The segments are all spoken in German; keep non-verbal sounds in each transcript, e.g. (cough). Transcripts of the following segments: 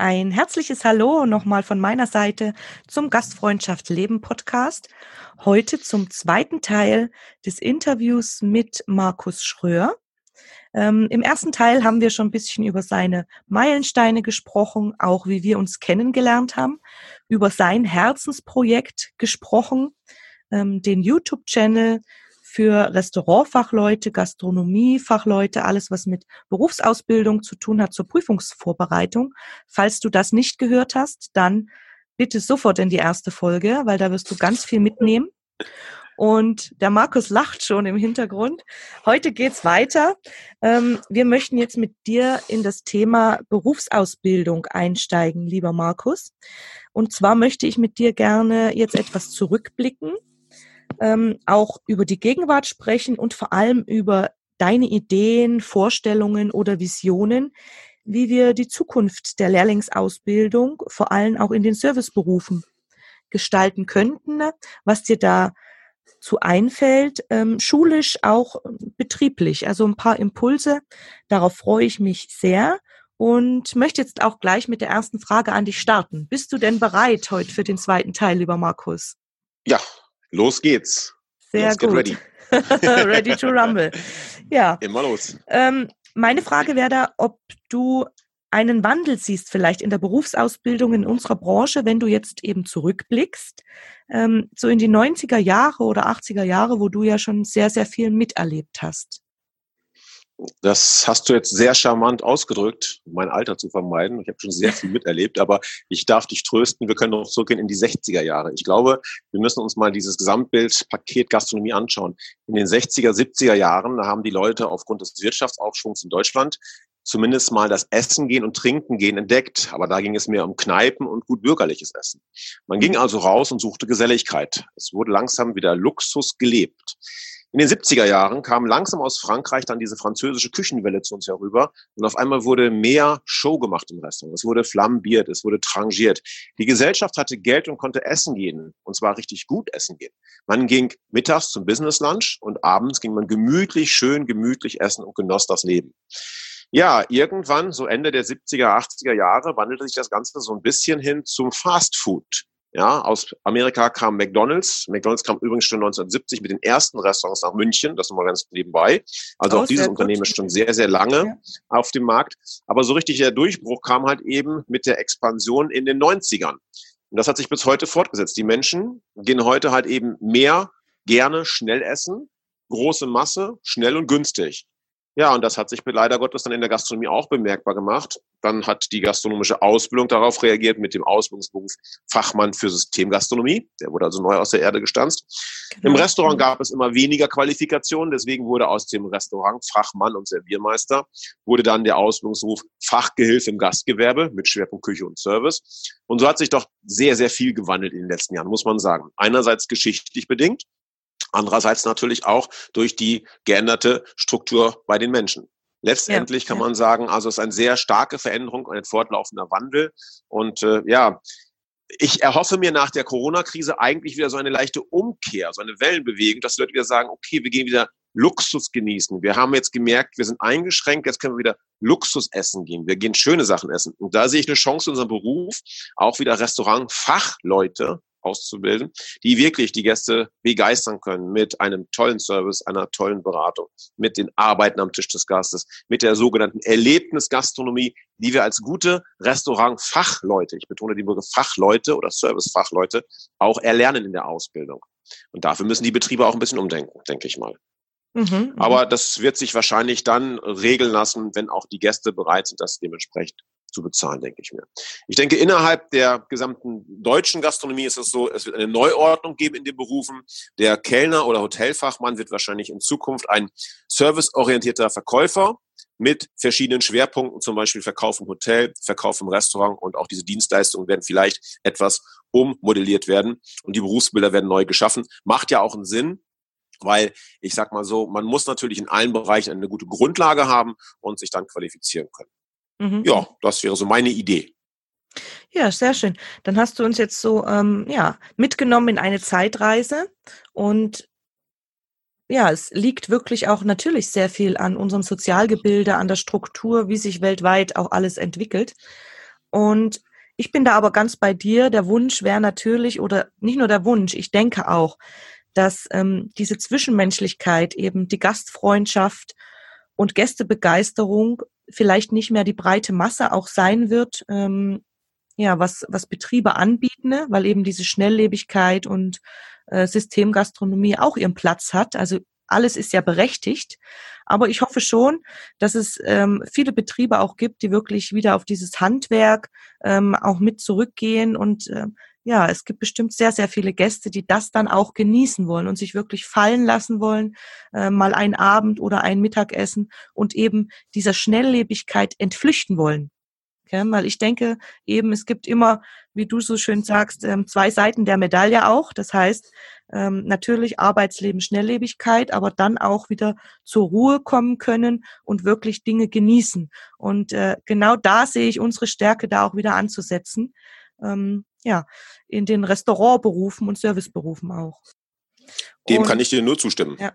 Ein herzliches Hallo nochmal von meiner Seite zum Gastfreundschaft Leben Podcast. Heute zum zweiten Teil des Interviews mit Markus Schröer. Ähm, Im ersten Teil haben wir schon ein bisschen über seine Meilensteine gesprochen, auch wie wir uns kennengelernt haben, über sein Herzensprojekt gesprochen, ähm, den YouTube-Channel, für Restaurantfachleute, Gastronomiefachleute, alles was mit Berufsausbildung zu tun hat zur Prüfungsvorbereitung. Falls du das nicht gehört hast, dann bitte sofort in die erste Folge, weil da wirst du ganz viel mitnehmen. Und der Markus lacht schon im Hintergrund. Heute geht's weiter. Ähm, wir möchten jetzt mit dir in das Thema Berufsausbildung einsteigen, lieber Markus. Und zwar möchte ich mit dir gerne jetzt etwas zurückblicken ähm, auch über die Gegenwart sprechen und vor allem über deine Ideen, Vorstellungen oder Visionen, wie wir die Zukunft der Lehrlingsausbildung vor allem auch in den Serviceberufen gestalten könnten, ne? was dir da zu einfällt, ähm, schulisch auch betrieblich. Also ein paar Impulse, darauf freue ich mich sehr und möchte jetzt auch gleich mit der ersten Frage an dich starten. Bist du denn bereit heute für den zweiten Teil, lieber Markus? Ja, Los geht's. Sehr Let's gut. Ready. (laughs) ready to rumble. Ja. Immer los. Ähm, meine Frage wäre da, ob du einen Wandel siehst vielleicht in der Berufsausbildung in unserer Branche, wenn du jetzt eben zurückblickst, ähm, so in die 90er Jahre oder 80er Jahre, wo du ja schon sehr, sehr viel miterlebt hast. Das hast du jetzt sehr charmant ausgedrückt, mein Alter zu vermeiden. Ich habe schon sehr viel miterlebt, aber ich darf dich trösten, wir können noch zurückgehen in die 60er Jahre. Ich glaube, wir müssen uns mal dieses Gesamtbild Paket Gastronomie anschauen. In den 60er, 70er Jahren, haben die Leute aufgrund des Wirtschaftsaufschwungs in Deutschland zumindest mal das Essen gehen und Trinken gehen entdeckt. Aber da ging es mehr um Kneipen und gut bürgerliches Essen. Man ging also raus und suchte Geselligkeit. Es wurde langsam wieder Luxus gelebt. In den 70er Jahren kam langsam aus Frankreich dann diese französische Küchenwelle zu uns herüber und auf einmal wurde mehr Show gemacht im Restaurant. Es wurde flambiert, es wurde trangiert. Die Gesellschaft hatte Geld und konnte essen gehen und zwar richtig gut essen gehen. Man ging mittags zum Business Lunch und abends ging man gemütlich, schön gemütlich essen und genoss das Leben. Ja, irgendwann, so Ende der 70er, 80er Jahre, wandelte sich das Ganze so ein bisschen hin zum Fast Food. Ja, aus Amerika kam McDonald's. McDonald's kam übrigens schon 1970 mit den ersten Restaurants nach München. Das mal ganz nebenbei. Also oh, auch dieses Unternehmen ist schon sehr, sehr lange ja. auf dem Markt. Aber so richtig der Durchbruch kam halt eben mit der Expansion in den 90ern. Und das hat sich bis heute fortgesetzt. Die Menschen gehen heute halt eben mehr gerne schnell essen, große Masse, schnell und günstig. Ja, und das hat sich leider Gottes dann in der Gastronomie auch bemerkbar gemacht. Dann hat die gastronomische Ausbildung darauf reagiert mit dem Ausbildungsberuf Fachmann für Systemgastronomie. Der wurde also neu aus der Erde gestanzt. Genau. Im Restaurant gab es immer weniger Qualifikationen, deswegen wurde aus dem Restaurant Fachmann und Serviermeister wurde dann der Ausbildungsberuf Fachgehilfe im Gastgewerbe mit Schwerpunkt Küche und Service. Und so hat sich doch sehr, sehr viel gewandelt in den letzten Jahren, muss man sagen. Einerseits geschichtlich bedingt, Andererseits natürlich auch durch die geänderte Struktur bei den Menschen. Letztendlich ja, kann ja. man sagen, also es ist eine sehr starke Veränderung, ein fortlaufender Wandel. Und äh, ja, ich erhoffe mir nach der Corona-Krise eigentlich wieder so eine leichte Umkehr, so eine Wellenbewegung, dass die Leute wieder sagen, okay, wir gehen wieder Luxus genießen. Wir haben jetzt gemerkt, wir sind eingeschränkt, jetzt können wir wieder Luxus essen gehen. Wir gehen schöne Sachen essen. Und da sehe ich eine Chance in unserem Beruf, auch wieder Restaurantfachleute auszubilden, die wirklich die Gäste begeistern können mit einem tollen Service, einer tollen Beratung, mit den Arbeiten am Tisch des Gastes, mit der sogenannten Erlebnisgastronomie, die wir als gute Restaurantfachleute, ich betone die Begriffe Fachleute oder Servicefachleute, auch erlernen in der Ausbildung. Und dafür müssen die Betriebe auch ein bisschen umdenken, denke ich mal. Mhm, mhm, Aber das wird sich wahrscheinlich dann regeln lassen, wenn auch die Gäste bereit sind, das dementsprechend zu bezahlen, denke ich mir. Ich denke, innerhalb der gesamten deutschen Gastronomie ist es so, es wird eine Neuordnung geben in den Berufen. Der Kellner oder Hotelfachmann wird wahrscheinlich in Zukunft ein serviceorientierter Verkäufer mit verschiedenen Schwerpunkten, zum Beispiel Verkauf im Hotel, Verkauf im Restaurant und auch diese Dienstleistungen werden vielleicht etwas ummodelliert werden und die Berufsbilder werden neu geschaffen. Macht ja auch einen Sinn, weil ich sag mal so, man muss natürlich in allen Bereichen eine gute Grundlage haben und sich dann qualifizieren können. Mhm. Ja, das wäre so meine Idee. Ja, sehr schön. Dann hast du uns jetzt so ähm, ja, mitgenommen in eine Zeitreise und ja, es liegt wirklich auch natürlich sehr viel an unserem Sozialgebilde, an der Struktur, wie sich weltweit auch alles entwickelt. Und ich bin da aber ganz bei dir. Der Wunsch wäre natürlich, oder nicht nur der Wunsch, ich denke auch, dass ähm, diese Zwischenmenschlichkeit, eben die Gastfreundschaft und Gästebegeisterung vielleicht nicht mehr die breite Masse auch sein wird, ähm, ja, was, was Betriebe anbieten, ne? weil eben diese Schnelllebigkeit und äh, Systemgastronomie auch ihren Platz hat. Also alles ist ja berechtigt. Aber ich hoffe schon, dass es ähm, viele Betriebe auch gibt, die wirklich wieder auf dieses Handwerk ähm, auch mit zurückgehen. Und äh, ja, es gibt bestimmt sehr, sehr viele Gäste, die das dann auch genießen wollen und sich wirklich fallen lassen wollen, äh, mal ein Abend oder ein Mittagessen und eben dieser Schnelllebigkeit entflüchten wollen. Okay? Weil ich denke eben, es gibt immer, wie du so schön sagst, ähm, zwei Seiten der Medaille auch. Das heißt, ähm, natürlich Arbeitsleben, Schnelllebigkeit, aber dann auch wieder zur Ruhe kommen können und wirklich Dinge genießen. Und äh, genau da sehe ich unsere Stärke da auch wieder anzusetzen. Ähm, ja, in den Restaurantberufen und Serviceberufen auch. Dem und, kann ich dir nur zustimmen. Ja.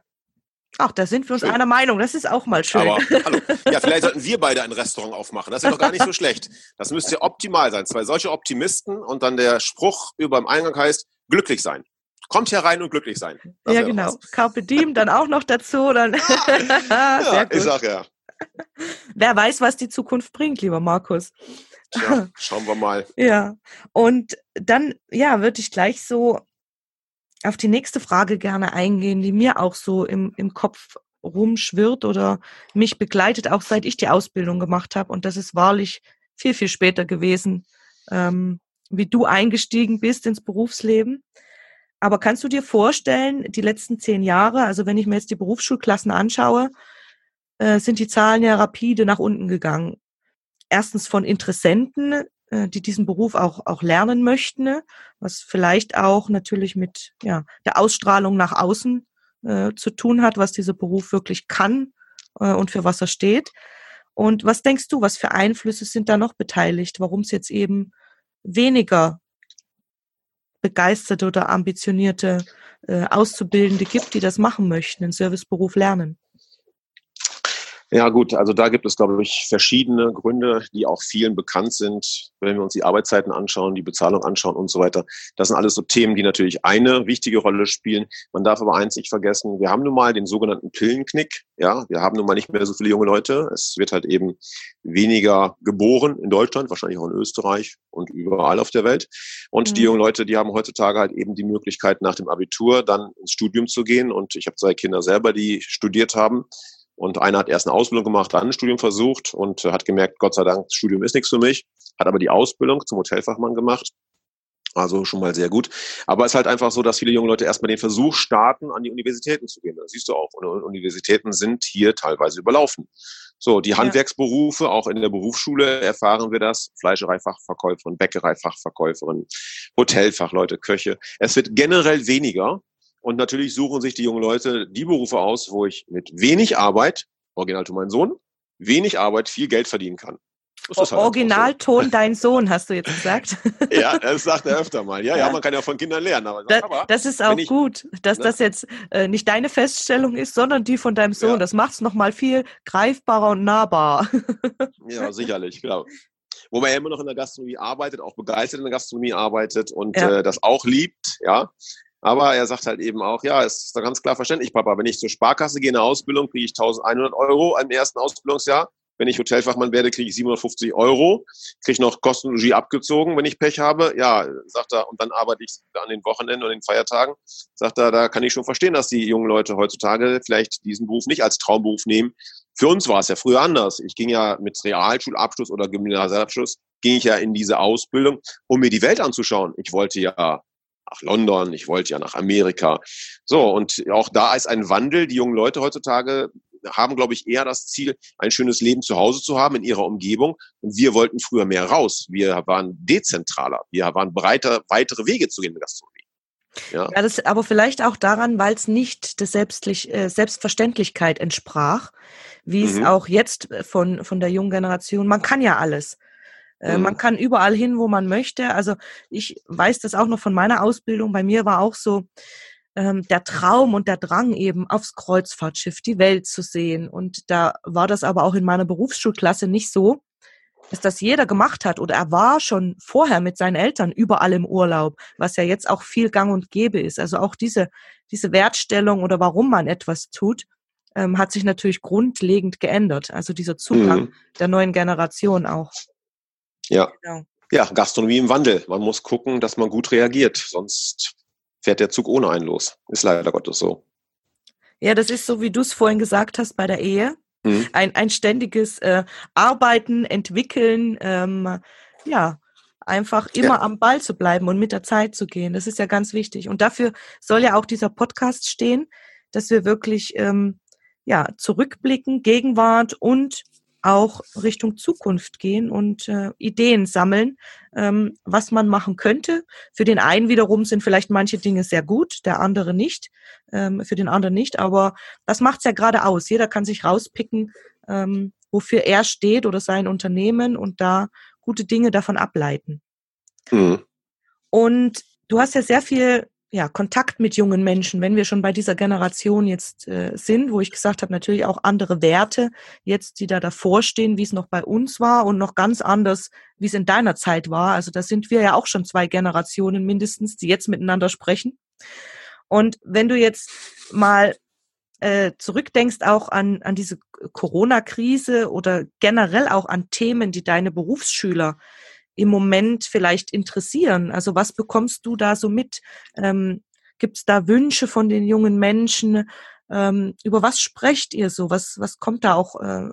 Ach, da sind wir uns schön. einer Meinung. Das ist auch mal schön. Aber hallo. Ja, vielleicht (laughs) sollten wir beide ein Restaurant aufmachen. Das ist doch gar nicht so schlecht. Das müsste optimal sein. Zwei solche Optimisten und dann der Spruch über dem Eingang heißt, glücklich sein. Kommt herein und glücklich sein. Das ja, genau. Carpe Diem dann auch noch dazu. Dann (laughs) ja, (laughs) ich sag ja. Wer weiß, was die Zukunft bringt, lieber Markus. Tja, schauen wir mal. (laughs) ja. Und dann, ja, würde ich gleich so auf die nächste Frage gerne eingehen, die mir auch so im, im Kopf rumschwirrt oder mich begleitet, auch seit ich die Ausbildung gemacht habe. Und das ist wahrlich viel, viel später gewesen, ähm, wie du eingestiegen bist ins Berufsleben. Aber kannst du dir vorstellen, die letzten zehn Jahre, also wenn ich mir jetzt die Berufsschulklassen anschaue, äh, sind die Zahlen ja rapide nach unten gegangen. Erstens von Interessenten, äh, die diesen Beruf auch, auch lernen möchten, was vielleicht auch natürlich mit ja, der Ausstrahlung nach außen äh, zu tun hat, was dieser Beruf wirklich kann äh, und für was er steht. Und was denkst du, was für Einflüsse sind da noch beteiligt, warum es jetzt eben weniger begeisterte oder ambitionierte äh, Auszubildende gibt, die das machen möchten, den Serviceberuf lernen? Ja gut, also da gibt es, glaube ich, verschiedene Gründe, die auch vielen bekannt sind, wenn wir uns die Arbeitszeiten anschauen, die Bezahlung anschauen und so weiter. Das sind alles so Themen, die natürlich eine wichtige Rolle spielen. Man darf aber eins nicht vergessen, wir haben nun mal den sogenannten Pillenknick. Ja, wir haben nun mal nicht mehr so viele junge Leute. Es wird halt eben weniger geboren in Deutschland, wahrscheinlich auch in Österreich und überall auf der Welt. Und mhm. die jungen Leute, die haben heutzutage halt eben die Möglichkeit, nach dem Abitur dann ins Studium zu gehen. Und ich habe zwei Kinder selber, die studiert haben. Und einer hat erst eine Ausbildung gemacht, dann ein Studium versucht und hat gemerkt, Gott sei Dank, das Studium ist nichts für mich, hat aber die Ausbildung zum Hotelfachmann gemacht. Also schon mal sehr gut. Aber es ist halt einfach so, dass viele junge Leute erstmal den Versuch starten, an die Universitäten zu gehen. Das siehst du auch. Und Universitäten sind hier teilweise überlaufen. So, die Handwerksberufe, auch in der Berufsschule erfahren wir das. Fleischereifachverkäuferin, Bäckereifachverkäuferin, Hotelfachleute, Köche. Es wird generell weniger. Und natürlich suchen sich die jungen Leute die Berufe aus, wo ich mit wenig Arbeit, original zu meinem Sohn, wenig Arbeit viel Geld verdienen kann. Halt Originalton so. (laughs) dein Sohn, hast du jetzt gesagt. (laughs) ja, das sagt er öfter mal. Ja, ja, ja man kann ja von Kindern lernen. Aber, das, aber das ist auch ich, gut, dass ne? das jetzt äh, nicht deine Feststellung ist, sondern die von deinem Sohn. Ja. Das macht es nochmal viel greifbarer und nahbar. (laughs) ja, sicherlich, klar. Wobei er immer noch in der Gastronomie arbeitet, auch begeistert in der Gastronomie arbeitet und ja. äh, das auch liebt, ja. Aber er sagt halt eben auch, ja, es ist da ganz klar verständlich, Papa, wenn ich zur Sparkasse gehe in eine Ausbildung, kriege ich 1100 Euro im ersten Ausbildungsjahr. Wenn ich Hotelfachmann werde, kriege ich 750 Euro, kriege noch Kostenlogie abgezogen, wenn ich Pech habe. Ja, sagt er, und dann arbeite ich an den Wochenenden und den Feiertagen. Sagt er, da kann ich schon verstehen, dass die jungen Leute heutzutage vielleicht diesen Beruf nicht als Traumberuf nehmen, Für uns war es ja früher anders. Ich ging ja mit Realschulabschluss oder Gymnasialabschluss, ging ich ja in diese Ausbildung, um mir die Welt anzuschauen. Ich wollte ja nach London, ich wollte ja nach Amerika. So, und auch da ist ein Wandel. Die jungen Leute heutzutage haben, glaube ich, eher das Ziel, ein schönes Leben zu Hause zu haben in ihrer Umgebung. Und wir wollten früher mehr raus. Wir waren dezentraler. Wir waren breiter, weitere Wege zu gehen in der Gastronomie. Ja. ja, das aber vielleicht auch daran, weil es nicht der Selbstlich, äh, Selbstverständlichkeit entsprach, wie mhm. es auch jetzt von, von der jungen Generation, man kann ja alles. Äh, mhm. Man kann überall hin, wo man möchte. Also ich weiß das auch noch von meiner Ausbildung. Bei mir war auch so, ähm, der Traum und der Drang eben aufs Kreuzfahrtschiff die Welt zu sehen. Und da war das aber auch in meiner Berufsschulklasse nicht so, dass das jeder gemacht hat oder er war schon vorher mit seinen Eltern überall im Urlaub, was ja jetzt auch viel gang und gäbe ist. Also auch diese, diese Wertstellung oder warum man etwas tut, ähm, hat sich natürlich grundlegend geändert. Also dieser Zugang mhm. der neuen Generation auch. Ja. Genau. Ja, Gastronomie im Wandel. Man muss gucken, dass man gut reagiert, sonst fährt der Zug ohne einen los. Ist leider Gottes so. Ja, das ist so, wie du es vorhin gesagt hast bei der Ehe. Mhm. Ein, ein ständiges äh, Arbeiten, Entwickeln, ähm, ja, einfach immer ja. am Ball zu bleiben und mit der Zeit zu gehen. Das ist ja ganz wichtig. Und dafür soll ja auch dieser Podcast stehen, dass wir wirklich ähm, ja, zurückblicken, Gegenwart und auch Richtung Zukunft gehen und äh, Ideen sammeln, ähm, was man machen könnte. Für den einen wiederum sind vielleicht manche Dinge sehr gut, der andere nicht, ähm, für den anderen nicht. Aber das macht's ja gerade aus. Jeder kann sich rauspicken, ähm, wofür er steht oder sein Unternehmen und da gute Dinge davon ableiten. Mhm. Und du hast ja sehr viel ja, Kontakt mit jungen Menschen, wenn wir schon bei dieser Generation jetzt äh, sind, wo ich gesagt habe, natürlich auch andere Werte jetzt, die da davor stehen, wie es noch bei uns war und noch ganz anders, wie es in deiner Zeit war. Also da sind wir ja auch schon zwei Generationen mindestens, die jetzt miteinander sprechen. Und wenn du jetzt mal äh, zurückdenkst auch an, an diese Corona-Krise oder generell auch an Themen, die deine Berufsschüler im Moment vielleicht interessieren? Also was bekommst du da so mit? Ähm, Gibt es da Wünsche von den jungen Menschen? Ähm, über was sprecht ihr so? Was, was kommt da auch? Äh,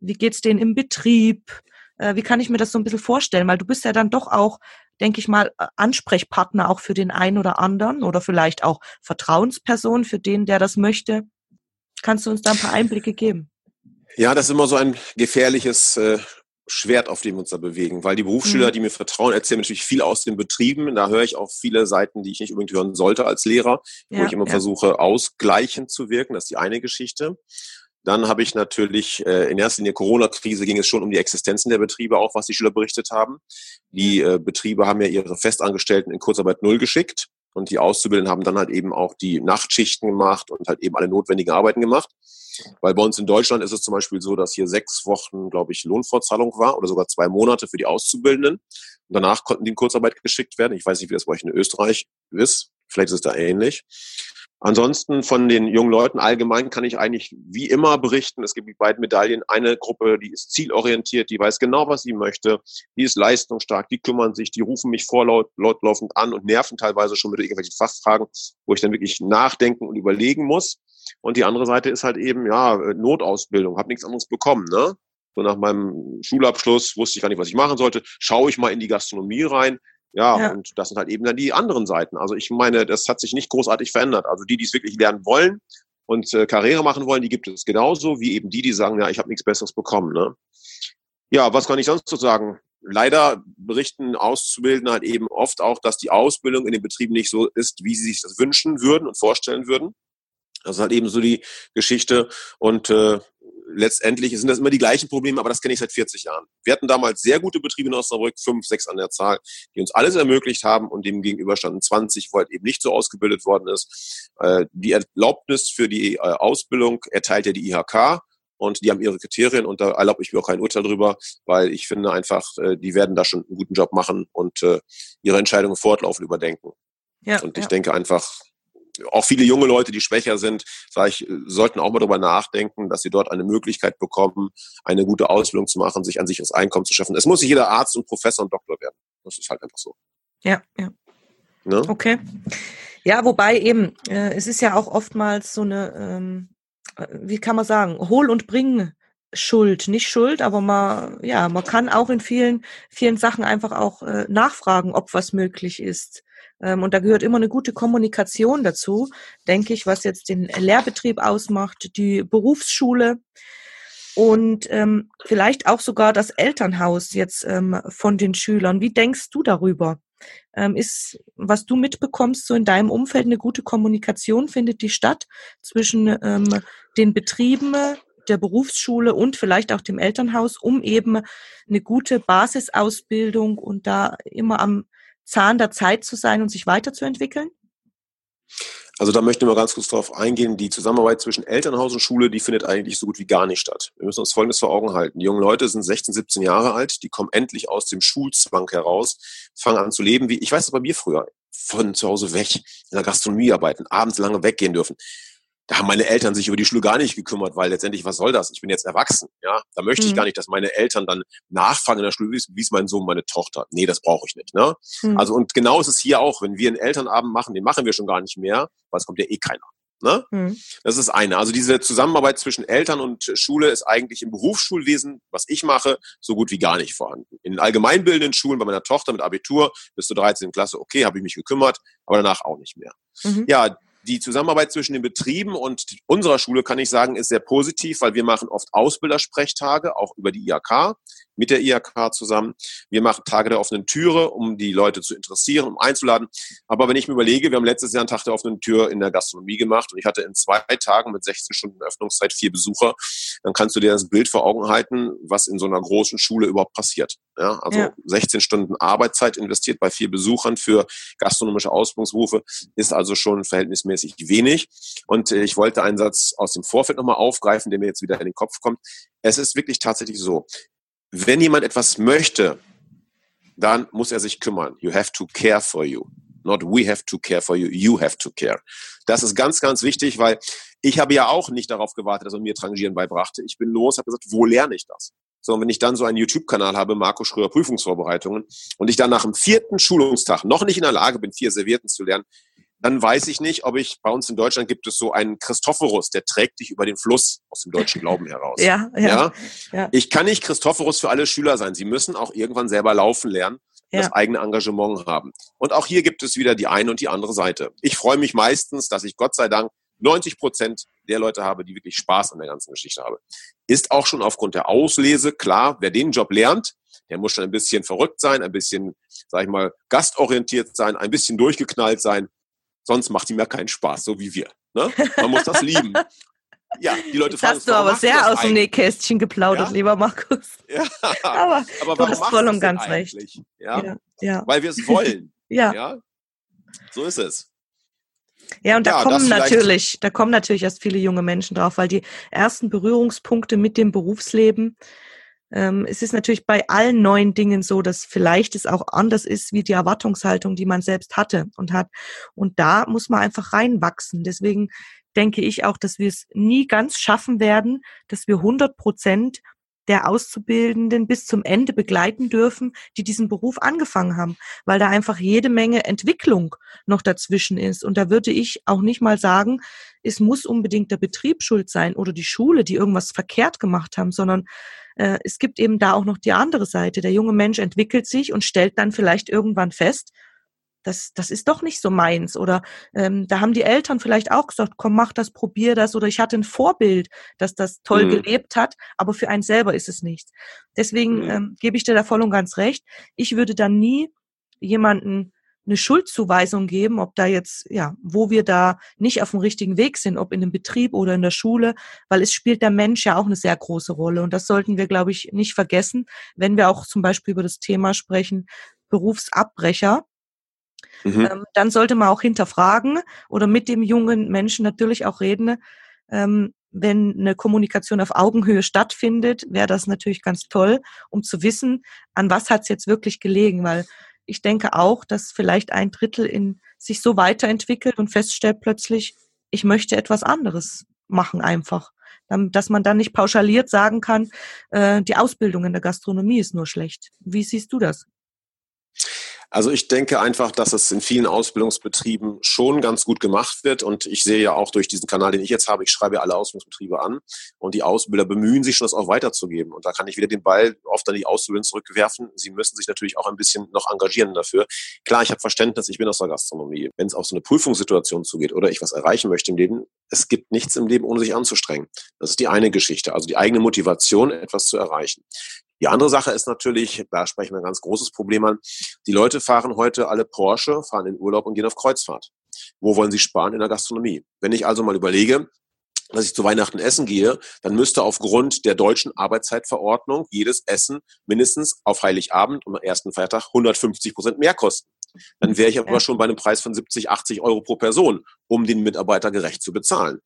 wie geht's denen im Betrieb? Äh, wie kann ich mir das so ein bisschen vorstellen? Weil du bist ja dann doch auch, denke ich mal, Ansprechpartner auch für den einen oder anderen oder vielleicht auch Vertrauensperson für den, der das möchte. Kannst du uns da ein paar Einblicke geben? Ja, das ist immer so ein gefährliches äh, Schwert, auf dem wir uns da bewegen, weil die Berufsschüler, mhm. die mir vertrauen, erzählen natürlich viel aus den Betrieben. Da höre ich auch viele Seiten, die ich nicht unbedingt hören sollte als Lehrer, ja, wo ich immer ja. versuche, ausgleichend zu wirken. Das ist die eine Geschichte. Dann habe ich natürlich äh, in erster Linie Corona-Krise ging es schon um die Existenzen der Betriebe, auch was die Schüler berichtet haben. Die äh, Betriebe haben ja ihre Festangestellten in Kurzarbeit null geschickt und die Auszubildenden haben dann halt eben auch die Nachtschichten gemacht und halt eben alle notwendigen Arbeiten gemacht. Weil bei uns in Deutschland ist es zum Beispiel so, dass hier sechs Wochen, glaube ich, Lohnfortzahlung war oder sogar zwei Monate für die Auszubildenden. Und danach konnten die in Kurzarbeit geschickt werden. Ich weiß nicht, wie das bei euch in Österreich ist. Vielleicht ist es da ähnlich. Ansonsten von den jungen Leuten allgemein kann ich eigentlich wie immer berichten. Es gibt die beiden Medaillen. Eine Gruppe, die ist zielorientiert, die weiß genau, was sie möchte, die ist leistungsstark, die kümmern sich, die rufen mich vorlaufend an und nerven teilweise schon mit irgendwelchen Fachfragen, wo ich dann wirklich nachdenken und überlegen muss. Und die andere Seite ist halt eben, ja, Notausbildung, habe nichts anderes bekommen, ne? So nach meinem Schulabschluss wusste ich gar nicht, was ich machen sollte. Schaue ich mal in die Gastronomie rein. Ja, ja, und das sind halt eben dann die anderen Seiten. Also ich meine, das hat sich nicht großartig verändert. Also die, die es wirklich lernen wollen und äh, Karriere machen wollen, die gibt es genauso wie eben die, die sagen, ja, ich habe nichts Besseres bekommen. Ne? Ja, was kann ich sonst so sagen? Leider berichten Auszubildende halt eben oft auch, dass die Ausbildung in den Betrieben nicht so ist, wie sie sich das wünschen würden und vorstellen würden. Das ist halt eben so die Geschichte. Und äh, letztendlich sind das immer die gleichen Probleme, aber das kenne ich seit 40 Jahren. Wir hatten damals sehr gute Betriebe in Osnabrück, fünf, sechs an der Zahl, die uns alles ermöglicht haben und dem gegenüber standen 20, wo halt eben nicht so ausgebildet worden ist. Äh, die Erlaubnis für die äh, Ausbildung erteilt ja die IHK und die haben ihre Kriterien und da erlaube ich mir auch kein Urteil drüber, weil ich finde einfach, äh, die werden da schon einen guten Job machen und äh, ihre Entscheidungen fortlaufend überdenken. Ja, und ich ja. denke einfach, auch viele junge Leute, die schwächer sind, sage ich, sollten auch mal darüber nachdenken, dass sie dort eine Möglichkeit bekommen, eine gute Ausbildung zu machen, sich an sich das Einkommen zu schaffen. Es muss nicht jeder Arzt und Professor und Doktor werden. Das ist halt einfach so. Ja, ja. Ne? Okay. Ja, wobei eben, äh, es ist ja auch oftmals so eine, ähm, äh, wie kann man sagen, Hol- und Bring- Schuld, nicht Schuld, aber man, ja, man kann auch in vielen, vielen Sachen einfach auch äh, nachfragen, ob was möglich ist. Ähm, und da gehört immer eine gute Kommunikation dazu, denke ich, was jetzt den Lehrbetrieb ausmacht, die Berufsschule und ähm, vielleicht auch sogar das Elternhaus jetzt ähm, von den Schülern. Wie denkst du darüber? Ähm, ist, was du mitbekommst, so in deinem Umfeld eine gute Kommunikation findet die statt zwischen ähm, den Betrieben der Berufsschule und vielleicht auch dem Elternhaus, um eben eine gute Basisausbildung und da immer am Zahn der Zeit zu sein und sich weiterzuentwickeln? Also da möchte ich mal ganz kurz drauf eingehen. Die Zusammenarbeit zwischen Elternhaus und Schule, die findet eigentlich so gut wie gar nicht statt. Wir müssen uns Folgendes vor Augen halten. Die jungen Leute sind 16, 17 Jahre alt, die kommen endlich aus dem Schulzwang heraus, fangen an zu leben wie, ich weiß das bei mir früher, von zu Hause weg, in der Gastronomie arbeiten, abends lange weggehen dürfen da haben meine Eltern sich über die Schule gar nicht gekümmert, weil letztendlich, was soll das? Ich bin jetzt erwachsen, ja. Da möchte mhm. ich gar nicht, dass meine Eltern dann nachfragen in der Schule, wie ist mein Sohn, meine Tochter. Nee, das brauche ich nicht, ne? Mhm. Also, und genau ist es hier auch, wenn wir einen Elternabend machen, den machen wir schon gar nicht mehr, weil es kommt ja eh keiner. Ne? Mhm. Das ist eine. Also diese Zusammenarbeit zwischen Eltern und Schule ist eigentlich im Berufsschulwesen, was ich mache, so gut wie gar nicht vorhanden. In allgemeinbildenden Schulen bei meiner Tochter mit Abitur bis zur 13. Klasse, okay, habe ich mich gekümmert, aber danach auch nicht mehr. Mhm. Ja, die Zusammenarbeit zwischen den Betrieben und unserer Schule, kann ich sagen, ist sehr positiv, weil wir machen oft Ausbildersprechtage, auch über die IHK mit der IHK zusammen. Wir machen Tage der offenen Türe, um die Leute zu interessieren, um einzuladen. Aber wenn ich mir überlege, wir haben letztes Jahr einen Tag der offenen Tür in der Gastronomie gemacht und ich hatte in zwei Tagen mit 16 Stunden Öffnungszeit vier Besucher, dann kannst du dir das Bild vor Augen halten, was in so einer großen Schule überhaupt passiert. Ja, also ja. 16 Stunden Arbeitszeit investiert bei vier Besuchern für gastronomische Ausbildungsberufe ist also schon verhältnismäßig wenig. Und ich wollte einen Satz aus dem Vorfeld nochmal aufgreifen, der mir jetzt wieder in den Kopf kommt. Es ist wirklich tatsächlich so wenn jemand etwas möchte, dann muss er sich kümmern. You have to care for you. Not we have to care for you, you have to care. Das ist ganz, ganz wichtig, weil ich habe ja auch nicht darauf gewartet, dass er mir Trangieren beibrachte. Ich bin los, habe gesagt, wo lerne ich das? So, und wenn ich dann so einen YouTube-Kanal habe, Marco Schröer Prüfungsvorbereitungen, und ich dann nach dem vierten Schulungstag noch nicht in der Lage bin, vier Servierten zu lernen, dann weiß ich nicht, ob ich, bei uns in Deutschland gibt es so einen Christophorus, der trägt dich über den Fluss aus dem deutschen Glauben heraus. (laughs) ja, ja, ja, ja. Ich kann nicht Christophorus für alle Schüler sein. Sie müssen auch irgendwann selber laufen lernen, ja. das eigene Engagement haben. Und auch hier gibt es wieder die eine und die andere Seite. Ich freue mich meistens, dass ich Gott sei Dank 90 Prozent der Leute habe, die wirklich Spaß an der ganzen Geschichte haben. Ist auch schon aufgrund der Auslese klar, wer den Job lernt, der muss schon ein bisschen verrückt sein, ein bisschen, sag ich mal, gastorientiert sein, ein bisschen durchgeknallt sein. Sonst macht ihm ja keinen Spaß, so wie wir. Ne? Man muss das lieben. Ja, die Leute Jetzt fragen, hast du aber sehr aus dem Nähkästchen geplaudert, ja? lieber Markus. (laughs) Ja, aber, aber du hast voll und ganz recht. Ja? ja? Weil wir es (laughs) wollen. ja. So ist es. Ja, und da kommen natürlich, da kommen natürlich erst viele junge Menschen drauf, weil die ersten Berührungspunkte mit dem Berufsleben es ist natürlich bei allen neuen Dingen so, dass vielleicht es auch anders ist wie die Erwartungshaltung, die man selbst hatte und hat. Und da muss man einfach reinwachsen. Deswegen denke ich auch, dass wir es nie ganz schaffen werden, dass wir 100 Prozent der Auszubildenden bis zum Ende begleiten dürfen, die diesen Beruf angefangen haben, weil da einfach jede Menge Entwicklung noch dazwischen ist. Und da würde ich auch nicht mal sagen, es muss unbedingt der Betrieb schuld sein oder die Schule, die irgendwas verkehrt gemacht haben, sondern äh, es gibt eben da auch noch die andere Seite. Der junge Mensch entwickelt sich und stellt dann vielleicht irgendwann fest, das, das ist doch nicht so meins. Oder ähm, da haben die Eltern vielleicht auch gesagt, komm, mach das, probier das. Oder ich hatte ein Vorbild, das das toll mhm. gelebt hat, aber für einen selber ist es nichts. Deswegen mhm. ähm, gebe ich dir da voll und ganz recht. Ich würde dann nie jemanden eine Schuldzuweisung geben, ob da jetzt, ja, wo wir da nicht auf dem richtigen Weg sind, ob in einem Betrieb oder in der Schule, weil es spielt der Mensch ja auch eine sehr große Rolle. Und das sollten wir, glaube ich, nicht vergessen, wenn wir auch zum Beispiel über das Thema sprechen, Berufsabbrecher. Mhm. Ähm, dann sollte man auch hinterfragen oder mit dem jungen Menschen natürlich auch reden. Ähm, wenn eine Kommunikation auf Augenhöhe stattfindet, wäre das natürlich ganz toll, um zu wissen, an was hat es jetzt wirklich gelegen, weil ich denke auch, dass vielleicht ein Drittel in sich so weiterentwickelt und feststellt plötzlich, ich möchte etwas anderes machen einfach. Dass man dann nicht pauschaliert sagen kann, äh, die Ausbildung in der Gastronomie ist nur schlecht. Wie siehst du das? Also ich denke einfach, dass es in vielen Ausbildungsbetrieben schon ganz gut gemacht wird. Und ich sehe ja auch durch diesen Kanal, den ich jetzt habe, ich schreibe alle Ausbildungsbetriebe an und die Ausbilder bemühen sich schon, das auch weiterzugeben. Und da kann ich wieder den Ball oft an die Ausbildenden zurückwerfen. Sie müssen sich natürlich auch ein bisschen noch engagieren dafür. Klar, ich habe Verständnis, ich bin aus der Gastronomie. Wenn es auf so eine Prüfungssituation zugeht oder ich was erreichen möchte im Leben, es gibt nichts im Leben, ohne sich anzustrengen. Das ist die eine Geschichte, also die eigene Motivation, etwas zu erreichen. Die andere Sache ist natürlich, da sprechen wir ein ganz großes Problem an, die Leute fahren heute alle Porsche, fahren in Urlaub und gehen auf Kreuzfahrt. Wo wollen sie sparen? In der Gastronomie. Wenn ich also mal überlege, dass ich zu Weihnachten essen gehe, dann müsste aufgrund der deutschen Arbeitszeitverordnung jedes Essen mindestens auf Heiligabend und am ersten Feiertag 150 Prozent mehr kosten. Dann wäre ich aber schon bei einem Preis von 70, 80 Euro pro Person, um den Mitarbeiter gerecht zu bezahlen.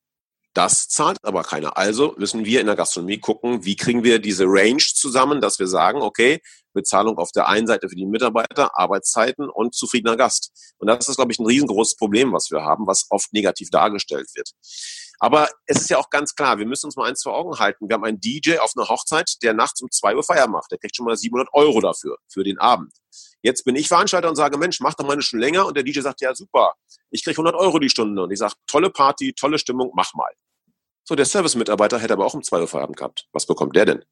Das zahlt aber keiner. Also müssen wir in der Gastronomie gucken, wie kriegen wir diese Range zusammen, dass wir sagen, okay, Bezahlung auf der einen Seite für die Mitarbeiter, Arbeitszeiten und zufriedener Gast. Und das ist, glaube ich, ein riesengroßes Problem, was wir haben, was oft negativ dargestellt wird. Aber es ist ja auch ganz klar, wir müssen uns mal eins vor Augen halten. Wir haben einen DJ auf einer Hochzeit, der nachts um zwei Uhr Feier macht. Der kriegt schon mal 700 Euro dafür, für den Abend. Jetzt bin ich Veranstalter und sage, Mensch, mach doch mal eine Stunde länger. Und der DJ sagt, ja, super, ich krieg 100 Euro die Stunde. Und ich sage, tolle Party, tolle Stimmung, mach mal. So, der Service-Mitarbeiter hätte aber auch um zwei Uhr Feierabend gehabt. Was bekommt der denn?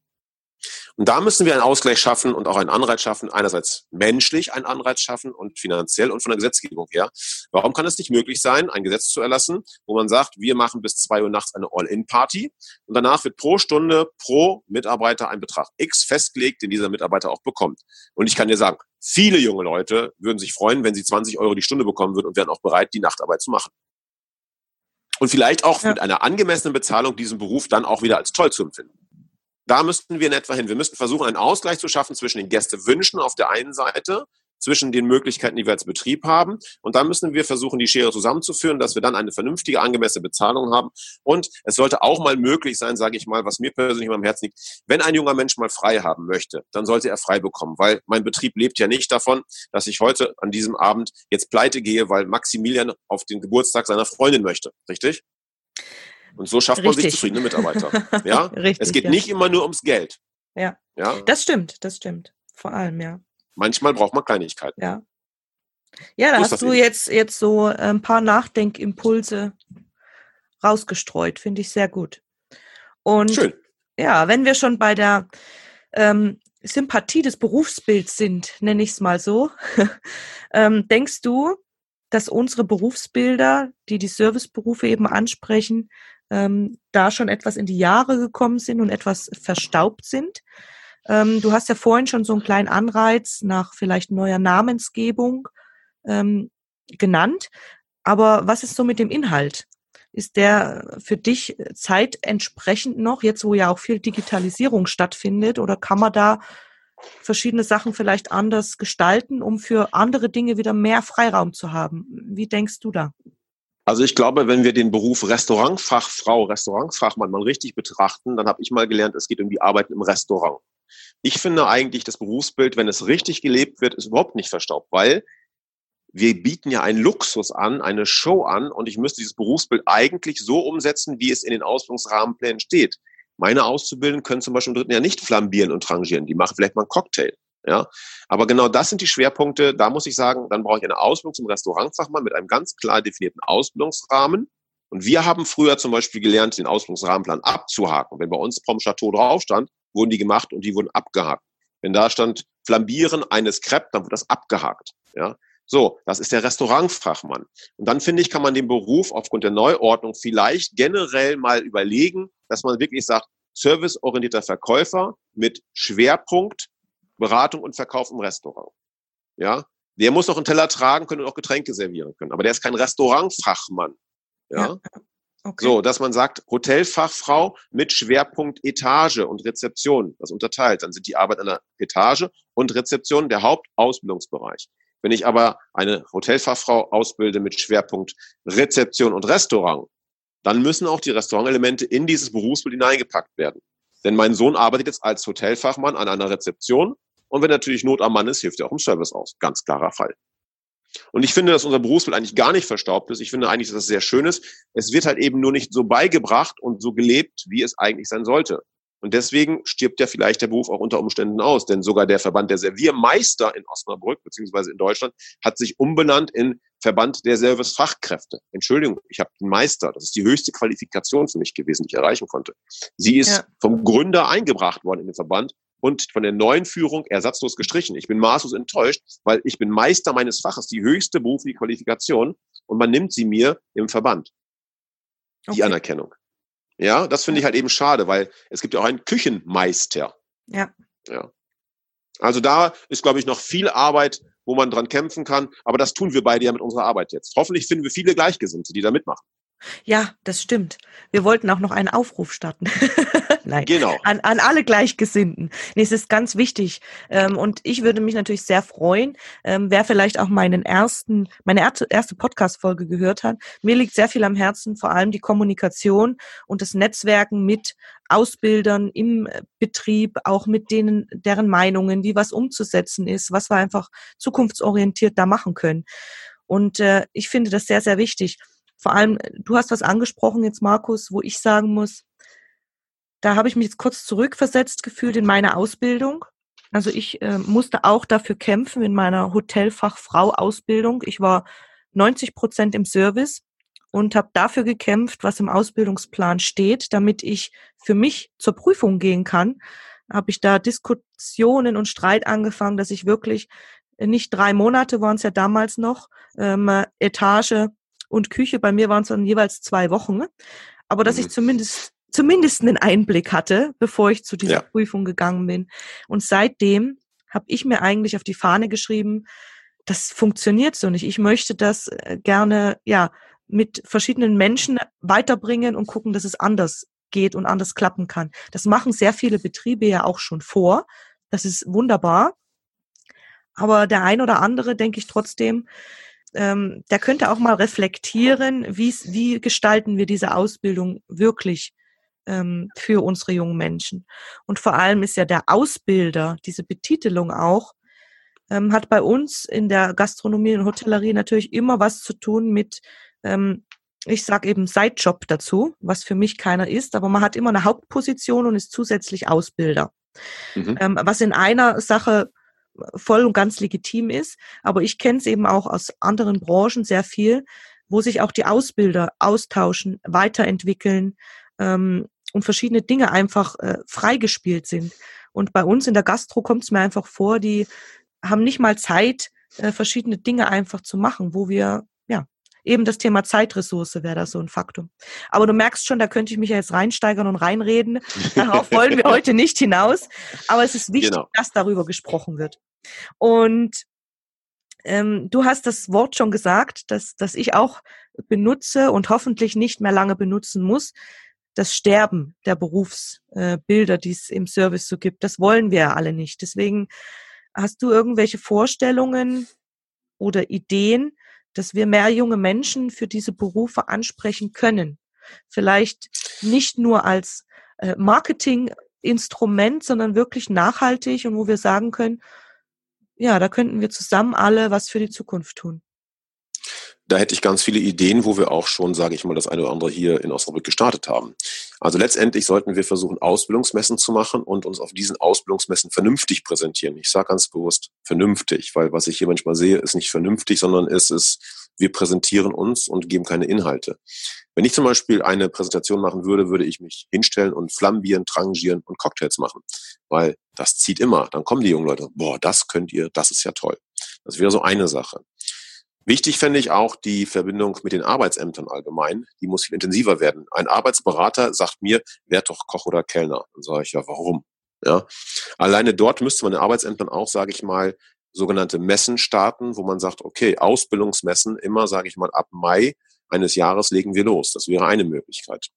Und da müssen wir einen Ausgleich schaffen und auch einen Anreiz schaffen, einerseits menschlich einen Anreiz schaffen und finanziell und von der Gesetzgebung her. Warum kann es nicht möglich sein, ein Gesetz zu erlassen, wo man sagt, wir machen bis zwei Uhr nachts eine All-In-Party und danach wird pro Stunde pro Mitarbeiter ein Betrag X festgelegt, den dieser Mitarbeiter auch bekommt. Und ich kann dir sagen, viele junge Leute würden sich freuen, wenn sie 20 Euro die Stunde bekommen würden und wären auch bereit, die Nachtarbeit zu machen. Und vielleicht auch ja. mit einer angemessenen Bezahlung diesen Beruf dann auch wieder als toll zu empfinden. Da müssten wir in etwa hin. Wir müssten versuchen, einen Ausgleich zu schaffen zwischen den Gästewünschen auf der einen Seite, zwischen den Möglichkeiten, die wir als Betrieb haben. Und dann müssen wir versuchen, die Schere zusammenzuführen, dass wir dann eine vernünftige, angemessene Bezahlung haben. Und es sollte auch mal möglich sein, sage ich mal, was mir persönlich am Herzen liegt, wenn ein junger Mensch mal frei haben möchte, dann sollte er frei bekommen, weil mein Betrieb lebt ja nicht davon, dass ich heute an diesem Abend jetzt pleite gehe, weil Maximilian auf den Geburtstag seiner Freundin möchte. Richtig? Und so schafft man sich zufriedene Mitarbeiter. (laughs) Ja? Richtig, es geht ja. nicht immer nur ums Geld. Ja. ja. Das stimmt, das stimmt. Vor allem, ja. Manchmal braucht man Kleinigkeiten. Ja. Ja, da so hast du jetzt, jetzt so äh, ein paar Nachdenkimpulse rausgestreut. Finde ich sehr gut. Und Schön. ja, wenn wir schon bei der ähm, Sympathie des Berufsbilds sind, nenne ich es mal so, (laughs) ähm, denkst du, dass unsere Berufsbilder, die die Serviceberufe eben ansprechen, ähm, da schon etwas in die Jahre gekommen sind und etwas verstaubt sind. Ähm, du hast ja vorhin schon so einen kleinen Anreiz nach vielleicht neuer Namensgebung ähm, genannt. Aber was ist so mit dem Inhalt? Ist der für dich zeitentsprechend noch, jetzt wo ja auch viel Digitalisierung stattfindet, oder kann man da verschiedene Sachen vielleicht anders gestalten, um für andere Dinge wieder mehr Freiraum zu haben? Wie denkst du da? Also ich glaube, wenn wir den Beruf Restaurantfachfrau, Restaurantfachmann mal richtig betrachten, dann habe ich mal gelernt, es geht um die Arbeit im Restaurant. Ich finde eigentlich, das Berufsbild, wenn es richtig gelebt wird, ist überhaupt nicht verstaubt, weil wir bieten ja einen Luxus an, eine Show an und ich müsste dieses Berufsbild eigentlich so umsetzen, wie es in den Ausbildungsrahmenplänen steht. Meine Auszubildenden können zum Beispiel im dritten Jahr nicht flambieren und rangieren. Die machen vielleicht mal einen Cocktail. Ja, aber genau das sind die Schwerpunkte. Da muss ich sagen, dann brauche ich eine Ausbildung zum Restaurantfachmann mit einem ganz klar definierten Ausbildungsrahmen. Und wir haben früher zum Beispiel gelernt, den Ausbildungsrahmenplan abzuhaken. Wenn bei uns Prom Chateau drauf stand, wurden die gemacht und die wurden abgehakt. Wenn da stand Flambieren eines Crepe, dann wird das abgehakt. Ja, so, das ist der Restaurantfachmann. Und dann finde ich, kann man den Beruf aufgrund der Neuordnung vielleicht generell mal überlegen, dass man wirklich sagt, serviceorientierter Verkäufer mit Schwerpunkt Beratung und Verkauf im Restaurant. Ja, der muss noch einen Teller tragen können und auch Getränke servieren können. Aber der ist kein Restaurantfachmann. Ja. ja. Okay. So, dass man sagt, Hotelfachfrau mit Schwerpunkt Etage und Rezeption, das unterteilt. Dann sind die Arbeit an der Etage und Rezeption der Hauptausbildungsbereich. Wenn ich aber eine Hotelfachfrau ausbilde mit Schwerpunkt Rezeption und Restaurant, dann müssen auch die Restaurantelemente in dieses Berufsbild hineingepackt werden. Denn mein Sohn arbeitet jetzt als Hotelfachmann an einer Rezeption und wenn natürlich Not am Mann ist, hilft er auch im Service aus. Ganz klarer Fall. Und ich finde, dass unser Berufsbild eigentlich gar nicht verstaubt ist. Ich finde eigentlich, dass das sehr schön ist. Es wird halt eben nur nicht so beigebracht und so gelebt, wie es eigentlich sein sollte. Und deswegen stirbt ja vielleicht der Beruf auch unter Umständen aus. Denn sogar der Verband der Serviermeister in Osnabrück beziehungsweise in Deutschland hat sich umbenannt in Verband der Servicefachkräfte. Entschuldigung, ich habe den Meister. Das ist die höchste Qualifikation für mich gewesen, die ich erreichen konnte. Sie ist ja. vom Gründer eingebracht worden in den Verband und von der neuen Führung ersatzlos gestrichen. Ich bin maßlos enttäuscht, weil ich bin Meister meines Faches, die höchste berufliche Qualifikation und man nimmt sie mir im Verband. Die okay. Anerkennung. Ja, das finde ich halt eben schade, weil es gibt ja auch einen Küchenmeister. Ja. Ja. Also da ist, glaube ich, noch viel Arbeit, wo man dran kämpfen kann. Aber das tun wir beide ja mit unserer Arbeit jetzt. Hoffentlich finden wir viele Gleichgesinnte, die da mitmachen. Ja, das stimmt. Wir wollten auch noch einen Aufruf starten. (laughs) Nein, genau. An, an alle Gleichgesinnten. Nee, es ist ganz wichtig. Ähm, und ich würde mich natürlich sehr freuen, ähm, wer vielleicht auch meinen ersten, meine erste Podcast-Folge gehört hat. Mir liegt sehr viel am Herzen, vor allem die Kommunikation und das Netzwerken mit Ausbildern im Betrieb, auch mit denen, deren Meinungen, wie was umzusetzen ist, was wir einfach zukunftsorientiert da machen können. Und äh, ich finde das sehr, sehr wichtig. Vor allem, du hast was angesprochen jetzt, Markus, wo ich sagen muss, da habe ich mich jetzt kurz zurückversetzt gefühlt in meine Ausbildung. Also ich äh, musste auch dafür kämpfen in meiner Hotelfachfrau-Ausbildung. Ich war 90 Prozent im Service und habe dafür gekämpft, was im Ausbildungsplan steht, damit ich für mich zur Prüfung gehen kann. Habe ich da Diskussionen und Streit angefangen, dass ich wirklich nicht drei Monate waren es ja damals noch, ähm, Etage und Küche. Bei mir waren es dann jeweils zwei Wochen. Aber dass mhm. ich zumindest zumindest einen Einblick hatte, bevor ich zu dieser ja. Prüfung gegangen bin. Und seitdem habe ich mir eigentlich auf die Fahne geschrieben, das funktioniert so nicht. Ich möchte das äh, gerne ja mit verschiedenen Menschen weiterbringen und gucken, dass es anders geht und anders klappen kann. Das machen sehr viele Betriebe ja auch schon vor. Das ist wunderbar. Aber der ein oder andere, denke ich trotzdem, ähm, der könnte auch mal reflektieren, wie gestalten wir diese Ausbildung wirklich ähm, für unsere jungen Menschen. Und vor allem ist ja der Ausbilder, diese Betitelung auch, ähm, hat bei uns in der Gastronomie und Hotellerie natürlich immer was zu tun mit, ähm, ich sage eben Sidejob dazu, was für mich keiner ist, aber man hat immer eine Hauptposition und ist zusätzlich Ausbilder. Mhm. Ähm, was in einer Sache voll und ganz legitim ist. Aber ich kenne es eben auch aus anderen Branchen sehr viel, wo sich auch die Ausbilder austauschen, weiterentwickeln ähm, und verschiedene Dinge einfach äh, freigespielt sind. Und bei uns in der Gastro kommt es mir einfach vor, die haben nicht mal Zeit, äh, verschiedene Dinge einfach zu machen, wo wir eben das Thema Zeitressource wäre da so ein Faktum. Aber du merkst schon, da könnte ich mich ja jetzt reinsteigern und reinreden. (laughs) Darauf wollen wir heute nicht hinaus. Aber es ist wichtig, genau. dass darüber gesprochen wird. Und ähm, du hast das Wort schon gesagt, dass, dass ich auch benutze und hoffentlich nicht mehr lange benutzen muss. Das Sterben der Berufsbilder, äh, die es im Service so gibt, das wollen wir ja alle nicht. Deswegen hast du irgendwelche Vorstellungen oder Ideen, dass wir mehr junge Menschen für diese Berufe ansprechen können. Vielleicht nicht nur als äh, Marketinginstrument, sondern wirklich nachhaltig und wo wir sagen können, ja, da könnten wir zusammen alle was für die Zukunft tun. Da hätte ich ganz viele Ideen, wo wir auch schon, sage ich mal, das eine oder andere hier in Osnabrück gestartet haben. Also letztendlich sollten wir versuchen, Ausbildungsmessen zu machen und uns auf diesen Ausbildungsmessen vernünftig präsentieren. Ich sage ganz bewusst vernünftig, weil was ich hier manchmal sehe, ist nicht vernünftig, sondern es ist, wir präsentieren uns und geben keine Inhalte. Wenn ich zum Beispiel eine Präsentation machen würde, würde ich mich hinstellen und flambieren, trangieren und Cocktails machen, weil das zieht immer. Dann kommen die jungen Leute, boah, das könnt ihr, das ist ja toll. Das wäre so eine Sache. Wichtig fände ich auch die Verbindung mit den Arbeitsämtern allgemein. Die muss viel intensiver werden. Ein Arbeitsberater sagt mir, werd doch Koch oder Kellner. Dann sage ich ja, warum? Ja. Alleine dort müsste man den Arbeitsämtern auch, sage ich mal, sogenannte Messen starten, wo man sagt, okay, Ausbildungsmessen immer, sage ich mal, ab Mai eines Jahres legen wir los. Das wäre eine Möglichkeit.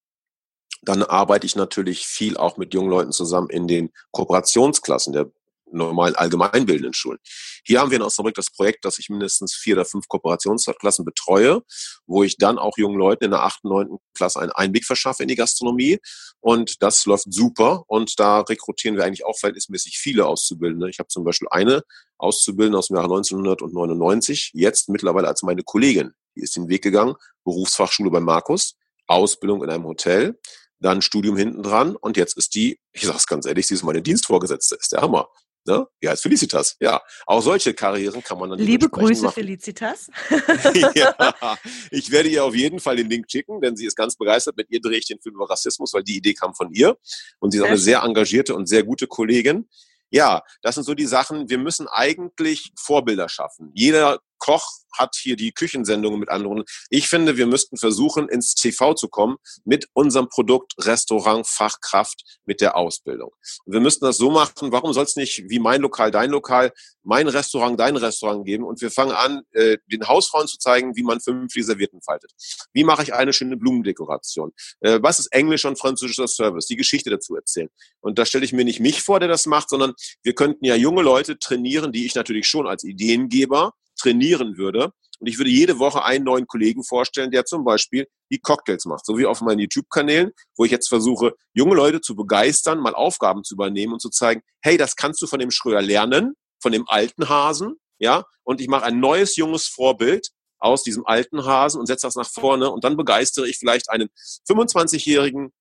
Dann arbeite ich natürlich viel auch mit jungen Leuten zusammen in den Kooperationsklassen der normalen allgemeinbildenden Schulen. Hier haben wir in Osnabrück das Projekt, dass ich mindestens vier oder fünf Kooperationsklassen betreue, wo ich dann auch jungen Leuten in der achten, neunten Klasse einen Einblick verschaffe in die Gastronomie. Und das läuft super. Und da rekrutieren wir eigentlich auch verhältnismäßig viele Auszubildende. Ich habe zum Beispiel eine Auszubildende aus dem Jahre 1999, jetzt mittlerweile als meine Kollegin. Die ist den Weg gegangen, Berufsfachschule bei Markus, Ausbildung in einem Hotel, dann Studium hinten dran und jetzt ist die, ich sag's ganz ehrlich, sie ist meine Dienstvorgesetzte, ist der Hammer. Ne? Ja, als Felicitas. Ja, auch solche Karrieren kann man dann Liebe Grüße, machen. Felicitas. (laughs) ja, ich werde ihr auf jeden Fall den Link schicken, denn sie ist ganz begeistert. Mit ihr drehe ich den Film über Rassismus, weil die Idee kam von ihr. Und sie ist auch eine sehr engagierte und sehr gute Kollegin. Ja, das sind so die Sachen. Wir müssen eigentlich Vorbilder schaffen. Jeder Koch hat hier die Küchensendungen mit anderen. Ich finde, wir müssten versuchen, ins TV zu kommen mit unserem Produkt Restaurant Fachkraft mit der Ausbildung. Und wir müssten das so machen, warum soll es nicht wie mein Lokal, dein Lokal, mein Restaurant, dein Restaurant geben und wir fangen an, äh, den Hausfrauen zu zeigen, wie man fünf Servietten faltet. Wie mache ich eine schöne Blumendekoration? Äh, was ist Englisch und französischer Service? Die Geschichte dazu erzählen. Und da stelle ich mir nicht mich vor, der das macht, sondern wir könnten ja junge Leute trainieren, die ich natürlich schon als Ideengeber trainieren würde. Und ich würde jede Woche einen neuen Kollegen vorstellen, der zum Beispiel die Cocktails macht. So wie auf meinen YouTube-Kanälen, wo ich jetzt versuche, junge Leute zu begeistern, mal Aufgaben zu übernehmen und zu zeigen, hey, das kannst du von dem Schröer lernen, von dem alten Hasen, ja, und ich mache ein neues junges Vorbild aus diesem alten Hasen und setze das nach vorne und dann begeistere ich vielleicht einen 25-Jährigen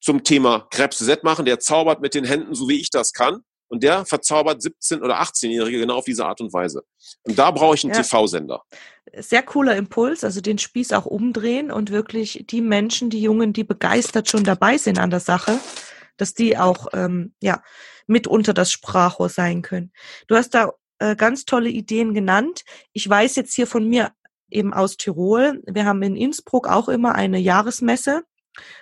zum Thema Krebs Z machen, der zaubert mit den Händen, so wie ich das kann und der verzaubert 17- oder 18-Jährige genau auf diese Art und Weise. Und da brauche ich einen ja. TV-Sender. Sehr cooler Impuls, also den Spieß auch umdrehen und wirklich die Menschen, die Jungen, die begeistert schon dabei sind an der Sache, dass die auch ähm, ja mitunter das Sprachrohr sein können. Du hast da äh, ganz tolle Ideen genannt. Ich weiß jetzt hier von mir eben aus Tirol. Wir haben in Innsbruck auch immer eine Jahresmesse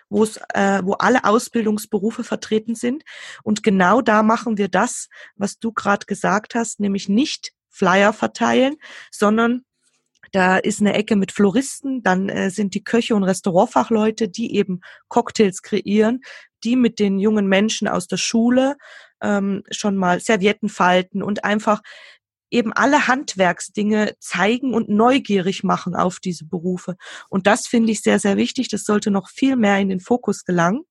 wo es, äh, wo alle Ausbildungsberufe vertreten sind. Und genau da machen wir das, was du gerade gesagt hast, nämlich nicht Flyer verteilen, sondern da ist eine Ecke mit Floristen, dann äh, sind die Köche und Restaurantfachleute, die eben Cocktails kreieren, die mit den jungen Menschen aus der Schule ähm, schon mal Servietten falten und einfach eben alle Handwerksdinge zeigen und neugierig machen auf diese Berufe. Und das finde ich sehr, sehr wichtig. Das sollte noch viel mehr in den Fokus gelangen.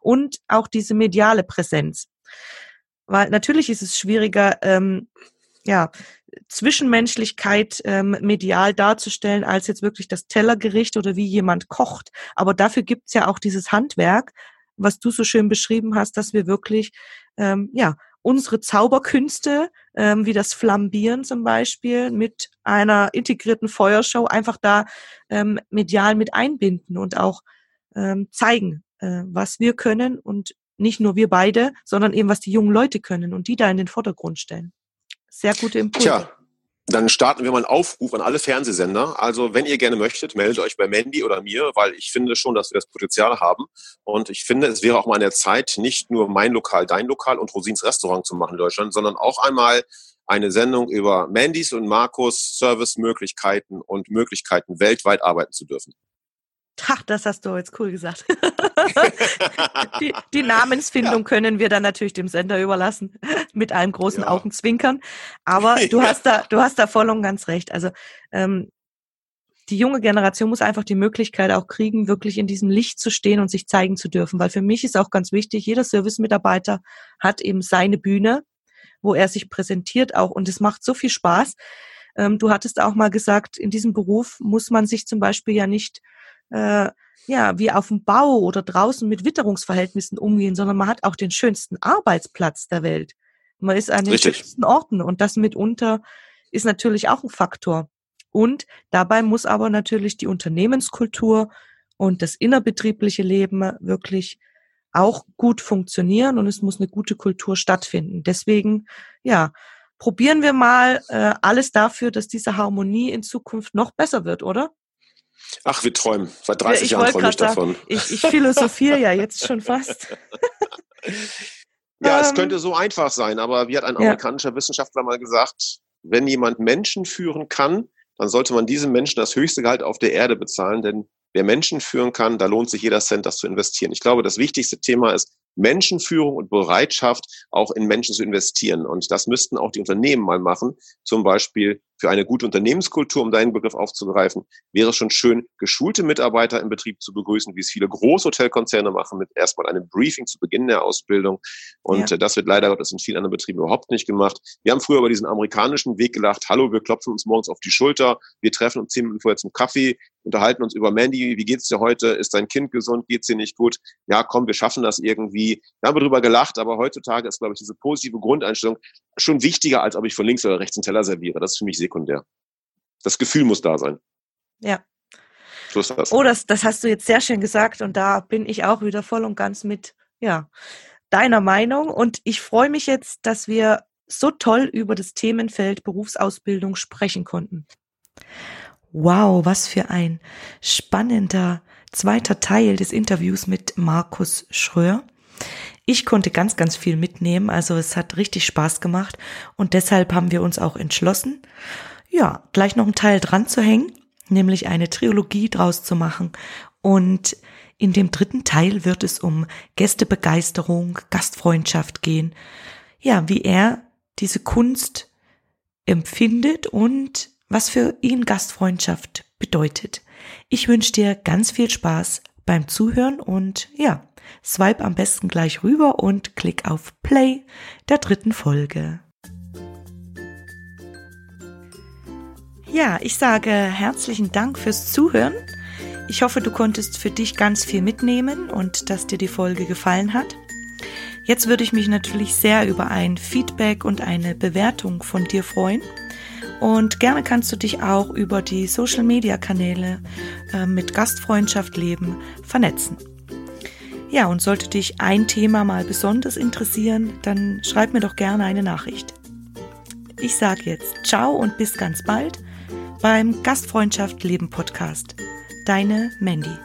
Und auch diese mediale Präsenz. Weil natürlich ist es schwieriger, ähm, ja, Zwischenmenschlichkeit ähm, medial darzustellen, als jetzt wirklich das Tellergericht oder wie jemand kocht. Aber dafür gibt's ja auch dieses Handwerk, was du so schön beschrieben hast, dass wir wirklich ähm, ja unsere Zauberkünste, ähm, wie das Flambieren zum Beispiel, mit einer integrierten Feuershow einfach da ähm, medial mit einbinden und auch ähm, zeigen, äh, was wir können und nicht nur wir beide, sondern eben was die jungen Leute können und die da in den Vordergrund stellen. Sehr gute Impulse. Tja, dann starten wir mal einen Aufruf an alle Fernsehsender. Also wenn ihr gerne möchtet, meldet euch bei Mandy oder mir, weil ich finde schon, dass wir das Potenzial haben. Und ich finde, es wäre auch mal an der Zeit, nicht nur mein Lokal, dein Lokal und Rosins Restaurant zu machen in Deutschland, sondern auch einmal eine Sendung über Mandys und Markus Servicemöglichkeiten und Möglichkeiten weltweit arbeiten zu dürfen. Ach, das hast du jetzt cool gesagt. (laughs) (laughs) die, die, Namensfindung ja. können wir dann natürlich dem Sender überlassen, (laughs) mit einem großen ja. Augenzwinkern. Aber (laughs) du ja. hast da, du hast da voll und ganz recht. Also ähm, die junge Generation muss einfach die Möglichkeit auch kriegen, wirklich in diesem Licht zu stehen und sich zeigen zu dürfen. Weil für mich ist auch ganz wichtig, jeder Service-Mitarbeiter hat eben seine Bühne, wo er sich präsentiert auch. Und es macht so viel Spaß. Ähm, du hattest auch mal gesagt, in diesem Beruf muss man sich zum Beispiel ja nicht äh, ja, wie auf dem Bau oder draußen mit Witterungsverhältnissen umgehen, sondern man hat auch den schönsten Arbeitsplatz der Welt. Man ist an den Richtig. schönsten Orten und das mitunter ist natürlich auch ein Faktor. Und dabei muss aber natürlich die Unternehmenskultur und das innerbetriebliche Leben wirklich auch gut funktionieren und es muss eine gute Kultur stattfinden. Deswegen, ja, probieren wir mal äh, alles dafür, dass diese Harmonie in Zukunft noch besser wird, oder? Ach, wir träumen. Seit 30 ich Jahren träume ich davon. ich, ich philosophiere ja jetzt schon fast. ja, es ähm. könnte so einfach sein, aber wie hat ein amerikanischer ja. Wissenschaftler mal gesagt, wenn jemand Menschen führen kann, dann sollte man diesem Menschen das höchste Gehalt auf der Erde bezahlen, denn wer Menschen führen kann, da lohnt sich jeder Cent, das zu investieren. Ich glaube, das wichtigste Thema ist Menschenführung und Bereitschaft, auch in Menschen zu investieren. Und das müssten auch die Unternehmen mal machen. Zum Beispiel für eine gute Unternehmenskultur, um deinen Begriff aufzugreifen, wäre es schon schön, geschulte Mitarbeiter im Betrieb zu begrüßen, wie es viele Großhotelkonzerne machen, mit erstmal einem Briefing zu Beginn der Ausbildung. Und ja. Äh, das wird leider Gottes in vielen anderen Betrieben überhaupt nicht gemacht. Wir haben früher über diesen amerikanischen Weg gelacht, hallo, wir klopfen uns morgens auf die Schulter, wir treffen uns zehn Minuten vorher zum Kaffee, unterhalten uns über Mandy, wie geht's dir heute? Ist dein Kind gesund? Geht's dir nicht gut? Ja, komm, wir schaffen das irgendwie. Da haben wir drüber gelacht, aber heutzutage ist, glaube ich, diese positive Grundeinstellung schon wichtiger, als ob ich von links oder rechts einen Teller serviere. Das ist für mich sekundär. Das Gefühl muss da sein. Ja. Schluss das. Oh, das, das hast du jetzt sehr schön gesagt und da bin ich auch wieder voll und ganz mit, ja, deiner Meinung und ich freue mich jetzt, dass wir so toll über das Themenfeld Berufsausbildung sprechen konnten. Wow, was für ein spannender zweiter Teil des Interviews mit Markus Schröer. Ich konnte ganz, ganz viel mitnehmen, also es hat richtig Spaß gemacht und deshalb haben wir uns auch entschlossen, ja, gleich noch einen Teil dran zu hängen, nämlich eine Trilogie draus zu machen und in dem dritten Teil wird es um Gästebegeisterung, Gastfreundschaft gehen. Ja, wie er diese Kunst empfindet und was für ihn Gastfreundschaft bedeutet. Ich wünsche dir ganz viel Spaß beim Zuhören und ja, swipe am besten gleich rüber und klick auf Play der dritten Folge. Ja, ich sage herzlichen Dank fürs Zuhören. Ich hoffe, du konntest für dich ganz viel mitnehmen und dass dir die Folge gefallen hat. Jetzt würde ich mich natürlich sehr über ein Feedback und eine Bewertung von dir freuen. Und gerne kannst du dich auch über die Social-Media-Kanäle äh, mit Gastfreundschaft leben vernetzen. Ja, und sollte dich ein Thema mal besonders interessieren, dann schreib mir doch gerne eine Nachricht. Ich sage jetzt ciao und bis ganz bald beim Gastfreundschaft Leben Podcast. Deine Mandy.